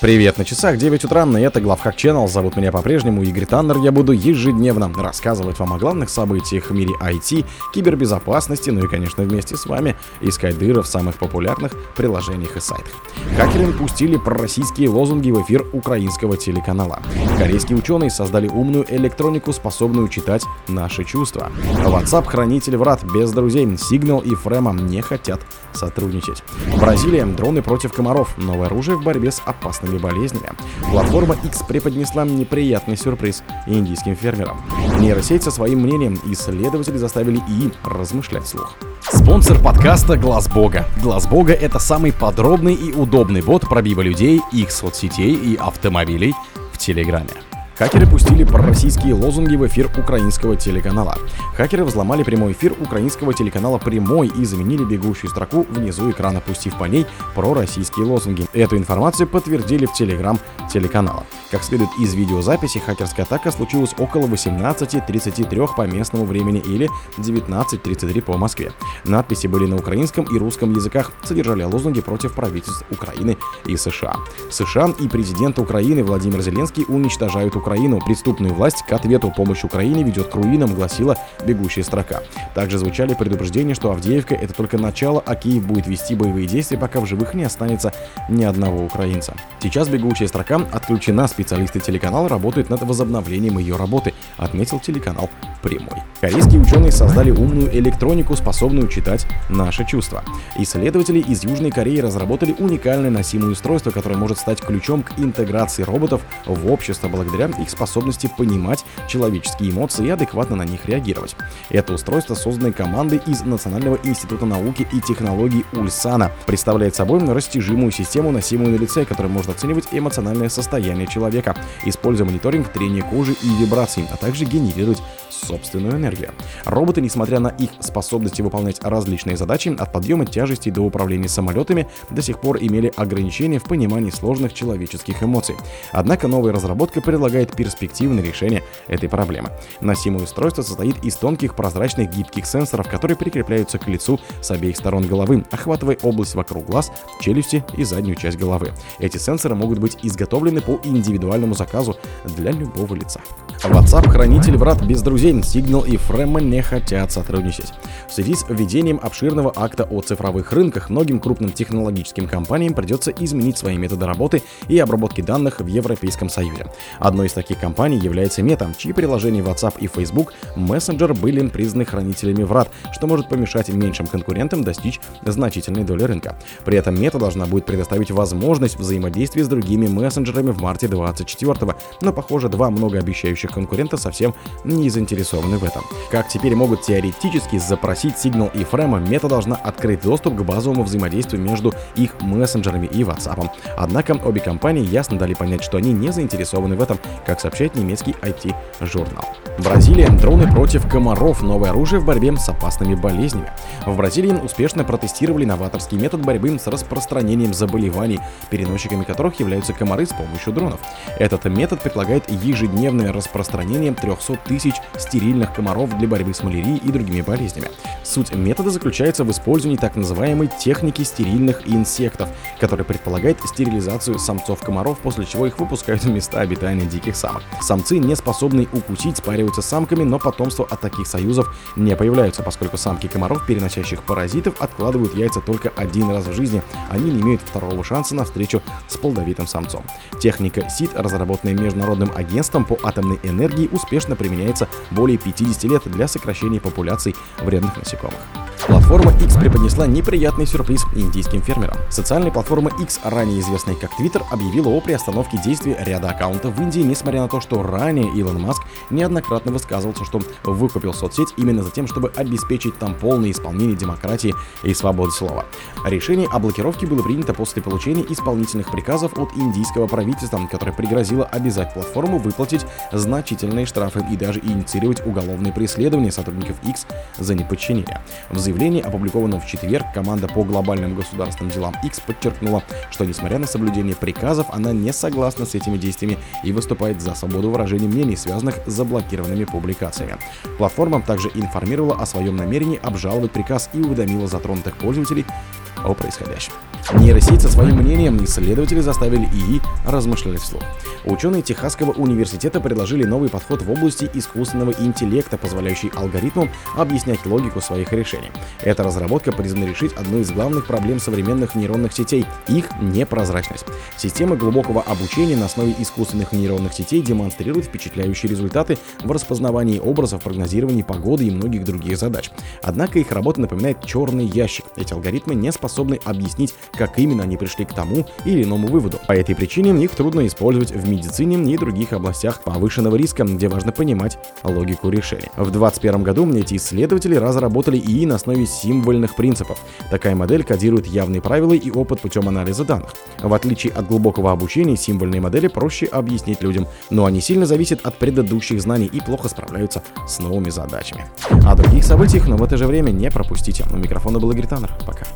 Привет, на часах 9 утра, и это Главхак Channel. Зовут меня по-прежнему Игорь Таннер. Я буду ежедневно рассказывать вам о главных событиях в мире IT, кибербезопасности, ну и, конечно, вместе с вами искать дыры в самых популярных приложениях и сайтах. Хакеры пустили пророссийские лозунги в эфир украинского телеканала. Корейские ученые создали умную электронику, способную читать наши чувства. WhatsApp хранитель врат без друзей. Signal и Фрема не хотят сотрудничать. Бразилия. Дроны против комаров. Новое оружие в борьбе с опасными болезнями. Платформа X преподнесла неприятный сюрприз индийским фермерам. Нейросеть со своим мнением исследователи заставили ИИ размышлять вслух. Спонсор подкаста Глаз Бога. Глаз Бога это самый подробный и удобный бот пробива людей, их соцсетей и автомобилей в Телеграме. Хакеры пустили пророссийские лозунги в эфир украинского телеканала. Хакеры взломали прямой эфир украинского телеканала «Прямой» и заменили бегущую строку внизу экрана, пустив по ней пророссийские лозунги. Эту информацию подтвердили в телеграм телеканала. Как следует из видеозаписи, хакерская атака случилась около 18.33 по местному времени или 19.33 по Москве. Надписи были на украинском и русском языках, содержали лозунги против правительств Украины и США. США и президент Украины Владимир Зеленский уничтожают Украину Украину. Преступную власть к ответу помощь Украине ведет к руинам, гласила бегущая строка. Также звучали предупреждения, что Авдеевка это только начало, а Киев будет вести боевые действия, пока в живых не останется ни одного украинца. Сейчас бегущая строка отключена, специалисты телеканала работают над возобновлением ее работы, отметил телеканал прямой. Корейские ученые создали умную электронику, способную читать наши чувства. Исследователи из Южной Кореи разработали уникальное носимое устройство, которое может стать ключом к интеграции роботов в общество благодаря их способности понимать человеческие эмоции и адекватно на них реагировать. Это устройство, созданное командой из Национального института науки и технологий Ульсана, представляет собой растяжимую систему, носимую на лице, которая может оценивать эмоциональное состояние человека, используя мониторинг трения кожи и вибраций, а также генерировать собственную энергию. Роботы, несмотря на их способности выполнять различные задачи, от подъема тяжести до управления самолетами, до сих пор имели ограничения в понимании сложных человеческих эмоций. Однако новая разработка предлагает перспективное решение этой проблемы. Носимое устройство состоит из тонких прозрачных гибких сенсоров, которые прикрепляются к лицу с обеих сторон головы, охватывая область вокруг глаз, челюсти и заднюю часть головы. Эти сенсоры могут быть изготовлены по индивидуальному заказу для любого лица. WhatsApp хранитель врат без друзей Signal и Frema не хотят сотрудничать. В связи с введением обширного акта о цифровых рынках многим крупным технологическим компаниям придется изменить свои методы работы и обработки данных в Европейском Союзе. Одной из таких компаний является Meta, чьи приложения WhatsApp и Facebook Messenger были признаны хранителями врат, что может помешать меньшим конкурентам достичь значительной доли рынка. При этом Meta должна будет предоставить возможность взаимодействия с другими мессенджерами в марте 2024 но, похоже, два многообещающих конкурента совсем не заинтересованы в этом. Как теперь могут теоретически запросить Signal и Frema, мета должна открыть доступ к базовому взаимодействию между их мессенджерами и WhatsApp. Однако обе компании ясно дали понять, что они не заинтересованы в этом, как сообщает немецкий IT-журнал. Бразилия. Дроны против комаров. Новое оружие в борьбе с опасными болезнями. В Бразилии успешно протестировали новаторский метод борьбы с распространением заболеваний, переносчиками которых являются комары с помощью дронов. Этот метод предлагает ежедневное распространение 300 тысяч стерильных комаров для борьбы с малярией и другими болезнями. Суть метода заключается в использовании так называемой техники стерильных инсектов, которая предполагает стерилизацию самцов комаров, после чего их выпускают в места обитания диких самок. Самцы, не способные укусить, спариваются с самками, но потомство от таких союзов не появляются, поскольку самки комаров, переносящих паразитов, откладывают яйца только один раз в жизни. Они не имеют второго шанса на встречу с плодовитым самцом. Техника СИД, разработанная Международным агентством по атомной энергии, успешно применяется более 50 лет для сокращения популяций вредных насекомых. Платформа X преподнесла неприятный сюрприз индийским фермерам. Социальная платформа X, ранее известная как Twitter, объявила о приостановке действий ряда аккаунтов в Индии, несмотря на то, что ранее Илон Маск неоднократно высказывался, что выкупил соцсеть именно за тем, чтобы обеспечить там полное исполнение демократии и свободы слова. Решение о блокировке было принято после получения исполнительных приказов от индийского правительства, которое пригрозило обязать платформу выплатить значительные штрафы и даже инициировать уголовные преследования сотрудников X за неподчинение. В заявлении, опубликованном в четверг, команда по глобальным государственным делам X подчеркнула, что несмотря на соблюдение приказов, она не согласна с этими действиями и выступает за свободу выражения мнений, связанных с заблокированными публикациями. Платформа также информировала о своем намерении обжаловать приказ и уведомила затронутых пользователей о происходящем. Нейросеть со своим мнением исследователи заставили ИИ размышлять вслух. Ученые Техасского университета предложили новый подход в области искусственного интеллекта, позволяющий алгоритмам объяснять логику своих решений. Эта разработка призвана решить одну из главных проблем современных нейронных сетей – их непрозрачность. Системы глубокого обучения на основе искусственных нейронных сетей демонстрируют впечатляющие результаты в распознавании образов, прогнозировании погоды и многих других задач. Однако их работа напоминает черный ящик. Эти алгоритмы не способны объяснить, как именно они пришли к тому или иному выводу. По этой причине их трудно использовать в медицине и других областях повышенного риска, где важно понимать логику решений. В 2021 году эти исследователи разработали ИИ на основе символьных принципов. Такая модель кодирует явные правила и опыт путем анализа данных. В отличие от глубокого обучения, символьные модели проще объяснить людям, но они сильно зависят от предыдущих знаний и плохо справляются с новыми задачами. О других событиях, но в это же время не пропустите. У микрофона был Игорь Таннер. Пока.